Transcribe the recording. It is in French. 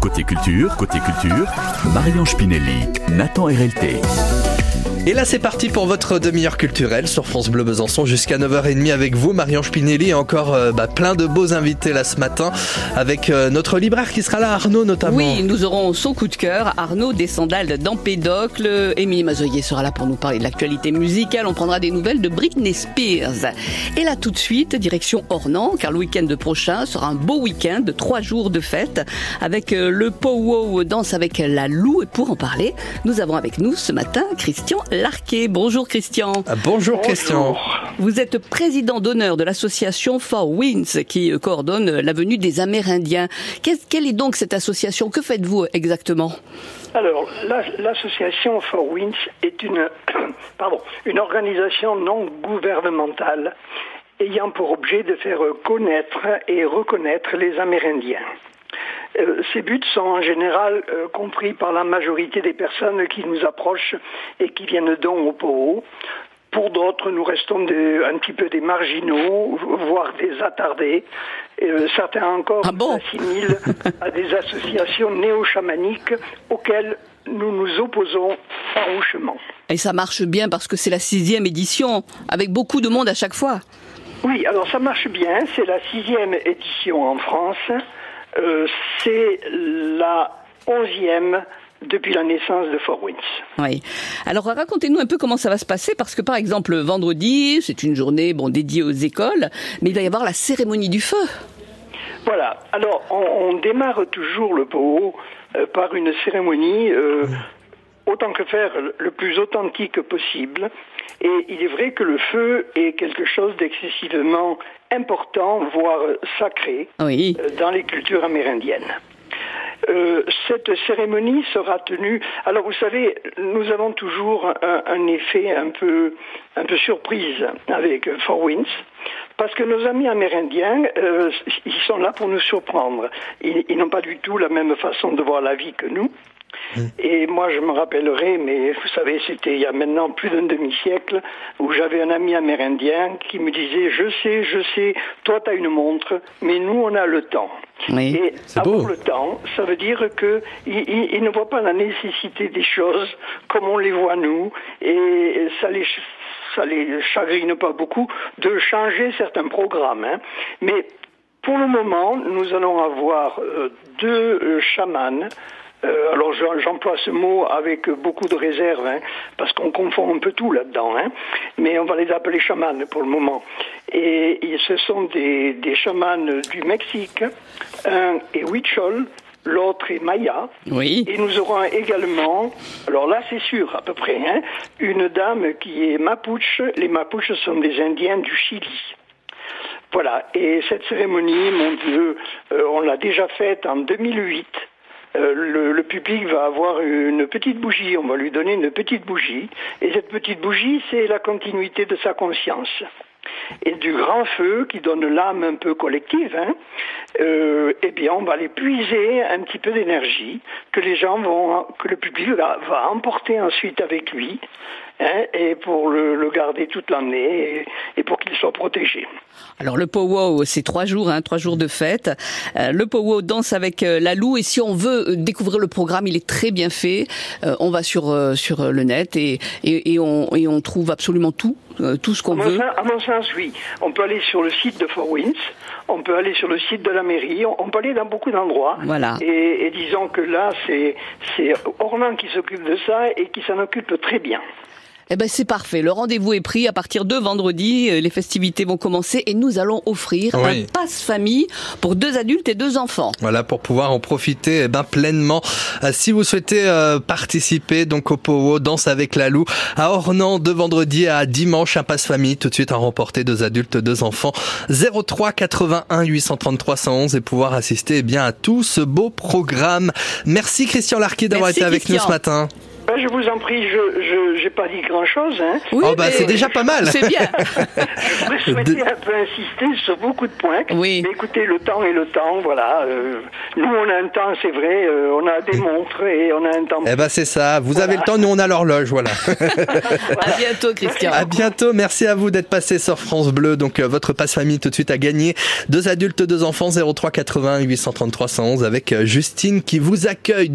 Côté culture, côté culture, Marion Spinelli, Nathan RLT. Et là, c'est parti pour votre demi-heure culturelle sur France Bleu Besançon jusqu'à 9h30 avec vous, Marion Spinelli, et encore euh, bah, plein de beaux invités là ce matin avec euh, notre libraire qui sera là, Arnaud notamment. Oui, nous aurons son coup de cœur, Arnaud des sandales d'Empédocle. Émilie Mazoyer sera là pour nous parler de l'actualité musicale. On prendra des nouvelles de Britney Spears. Et là, tout de suite, direction Ornans, car le week-end prochain sera un beau week-end de trois jours de fête avec euh, le Powo Danse avec la Lou. Et pour en parler, nous avons avec nous ce matin Christian Larquet. Bonjour Christian. Ah, bonjour, Christian. Vous êtes président d'honneur de l'association For Winds qui euh, coordonne la venue des Amérindiens. Quelle est donc cette association? Que faites-vous exactement? Alors, la- l'association For Winds est une, pardon, une organisation non gouvernementale ayant pour objet de faire connaître et reconnaître les Amérindiens. Euh, ces buts sont en général euh, compris par la majorité des personnes qui nous approchent et qui viennent donc au POO. Pour d'autres, nous restons des- un petit peu des marginaux, voire des attardés. Euh, certains encore Ah bon nous assimilent à des associations néo-chamaniques auxquelles nous nous opposons farouchement. Et ça marche bien parce que c'est la sixième édition, avec beaucoup de monde à chaque fois. Oui, alors ça marche bien. C'est la sixième édition en France. Euh, c'est la onzième depuis la naissance de Four Winds. Oui. Alors racontez-nous un peu comment ça va se passer parce que par exemple vendredi, c'est une journée bon dédiée aux écoles, mais il va y avoir la cérémonie du feu. Voilà. Alors, on, on démarre toujours le POO euh, par une cérémonie euh, autant que faire le plus authentique possible. Et il est vrai que le feu est quelque chose d'excessivement important, voire sacré, Oui. euh, dans les cultures amérindiennes. Euh, cette cérémonie sera tenue. Alors vous savez, nous avons toujours un, un effet un peu, un peu surprise avec Four Winds, parce que nos amis amérindiens, euh, ils sont là pour nous surprendre. Ils, ils n'ont pas du tout la même façon de voir la vie que nous. Et moi, je me rappellerai, mais vous savez, c'était il y a maintenant plus d'un demi-siècle, où j'avais un ami amérindien qui me disait, je sais, je sais, toi tu as une montre, mais nous on a le temps. Oui. Et C'est avoir beau. le temps, ça veut dire que il, il- il ne voit pas la nécessité des choses comme on les voit nous, et ça les ça les chagrine pas beaucoup de changer certains programmes. hein. Mais pour le moment, nous allons avoir euh, deux euh, chamans. Euh, alors j'emploie ce mot avec beaucoup de réserve, hein, parce qu'on confond un peu tout là-dedans, hein, mais on va les appeler chamans pour le moment. Et, et ce sont des, des chamans du Mexique, un est Huichol, l'autre est Maya, Oui. et nous aurons également, alors là c'est sûr à peu près, hein, une dame qui est Mapuche. Les Mapuches sont des Indiens du Chili. Voilà, et cette cérémonie, mon Dieu, euh, on l'a déjà faite en 2008. Euh, le, public va avoir une petite bougie, on va lui donner une petite bougie, et cette petite bougie, c'est la continuité de sa conscience. Et du grand feu qui donne l'âme un peu collective, hein, euh, eh bien, on va les puiser un petit peu d'énergie que les gens vont, que le public va emporter ensuite avec lui, hein, et pour le, le garder toute l'année et, et pour qu'il soit protégé. Alors le powwow, c'est trois jours, hein, trois jours de fête. Euh, le powwow danse avec euh, la Lou et si on veut euh, découvrir le programme, il est très bien fait. Euh, on va sur sur le net et et, et on et on trouve absolument tout, tout ce qu'on veut. sens, à mon sens, oui. On peut aller sur le site de Four Winds, on peut aller sur le site de la mairie, on, on peut aller dans beaucoup d'endroits. Voilà. Et, et disons que là, c'est c'est Orlan qui s'occupe de ça et qui s'en occupe très bien. Eh ben c'est parfait. Le rendez-vous est pris à partir de vendredi. euh, Les festivités vont commencer et nous allons offrir Oui. un passe famille pour deux adultes et deux enfants. Voilà pour pouvoir en profiter eh ben, pleinement. Euh, si vous souhaitez euh, participer donc au Powo Danse avec la Lou à Ornans de vendredi à dimanche un passe famille tout de suite à remporter deux adultes deux enfants 03 81 833 111 et pouvoir assister eh bien à tout ce beau programme. Merci Christian Larquet d'avoir été avec nous ce matin. Je vous en prie, je n'ai pas dit grand-chose. Hein. Oui, Oh, bah, c'est déjà pas mal. C'est bien. Je voudrais souhaiter un peu insister sur beaucoup de points. Oui. Mais écoutez, le temps est le temps, voilà. euh, nous, on a un temps, c'est vrai, euh, on a des montres et on a un temps. Eh ben c'est ça. Vous avez le temps, nous on a l'horloge, voilà. À bientôt, Christian. À bientôt. Merci à vous d'être passé sur France Bleu. Donc euh, votre passe famille tout de suite à gagner. Deux adultes, deux enfants. 03 80 833 111 avec euh, Justine qui vous accueille.